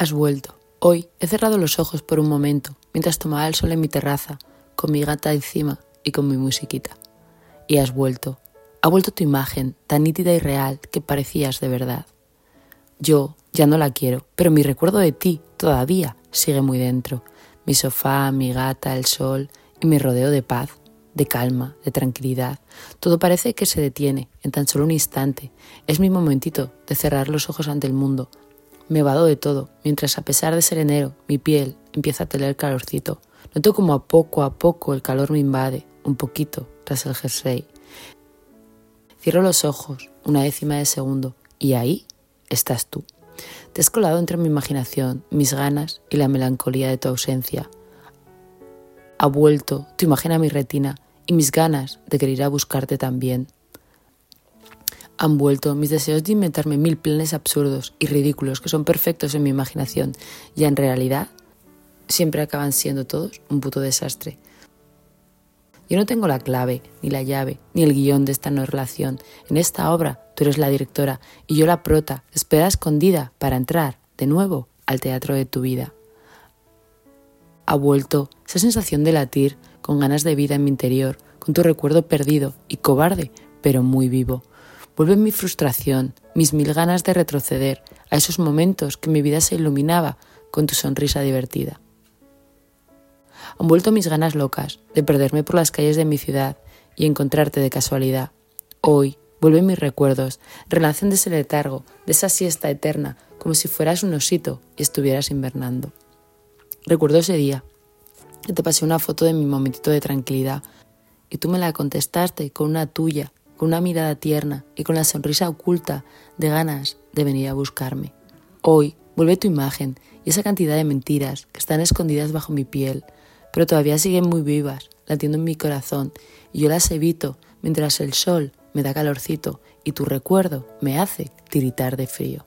Has vuelto. Hoy he cerrado los ojos por un momento mientras tomaba el sol en mi terraza, con mi gata encima y con mi musiquita. Y has vuelto. Ha vuelto tu imagen, tan nítida y real que parecías de verdad. Yo ya no la quiero, pero mi recuerdo de ti todavía sigue muy dentro. Mi sofá, mi gata, el sol y mi rodeo de paz, de calma, de tranquilidad. Todo parece que se detiene en tan solo un instante. Es mi momentito de cerrar los ojos ante el mundo, me vado de todo, mientras a pesar de ser enero, mi piel empieza a tener calorcito. Noto como a poco a poco el calor me invade, un poquito, tras el jersey. Cierro los ojos, una décima de segundo, y ahí estás tú. Te has colado entre mi imaginación, mis ganas y la melancolía de tu ausencia. Ha vuelto tu imagen a mi retina y mis ganas de querer ir a buscarte también han vuelto mis deseos de inventarme mil planes absurdos y ridículos que son perfectos en mi imaginación y en realidad siempre acaban siendo todos un puto desastre. Yo no tengo la clave, ni la llave, ni el guion de esta no relación. En esta obra tú eres la directora y yo la prota, espera escondida para entrar, de nuevo, al teatro de tu vida. Ha vuelto esa sensación de latir, con ganas de vida en mi interior, con tu recuerdo perdido y cobarde, pero muy vivo. Vuelve mi frustración, mis mil ganas de retroceder a esos momentos que mi vida se iluminaba con tu sonrisa divertida. Han vuelto mis ganas locas de perderme por las calles de mi ciudad y encontrarte de casualidad. Hoy vuelven mis recuerdos, relación de ese letargo, de esa siesta eterna, como si fueras un osito y estuvieras invernando. Recuerdo ese día, que te pasé una foto de mi momentito de tranquilidad y tú me la contestaste con una tuya con una mirada tierna y con la sonrisa oculta de ganas de venir a buscarme. Hoy vuelve tu imagen y esa cantidad de mentiras que están escondidas bajo mi piel, pero todavía siguen muy vivas, latiendo en mi corazón, y yo las evito mientras el sol me da calorcito y tu recuerdo me hace tiritar de frío.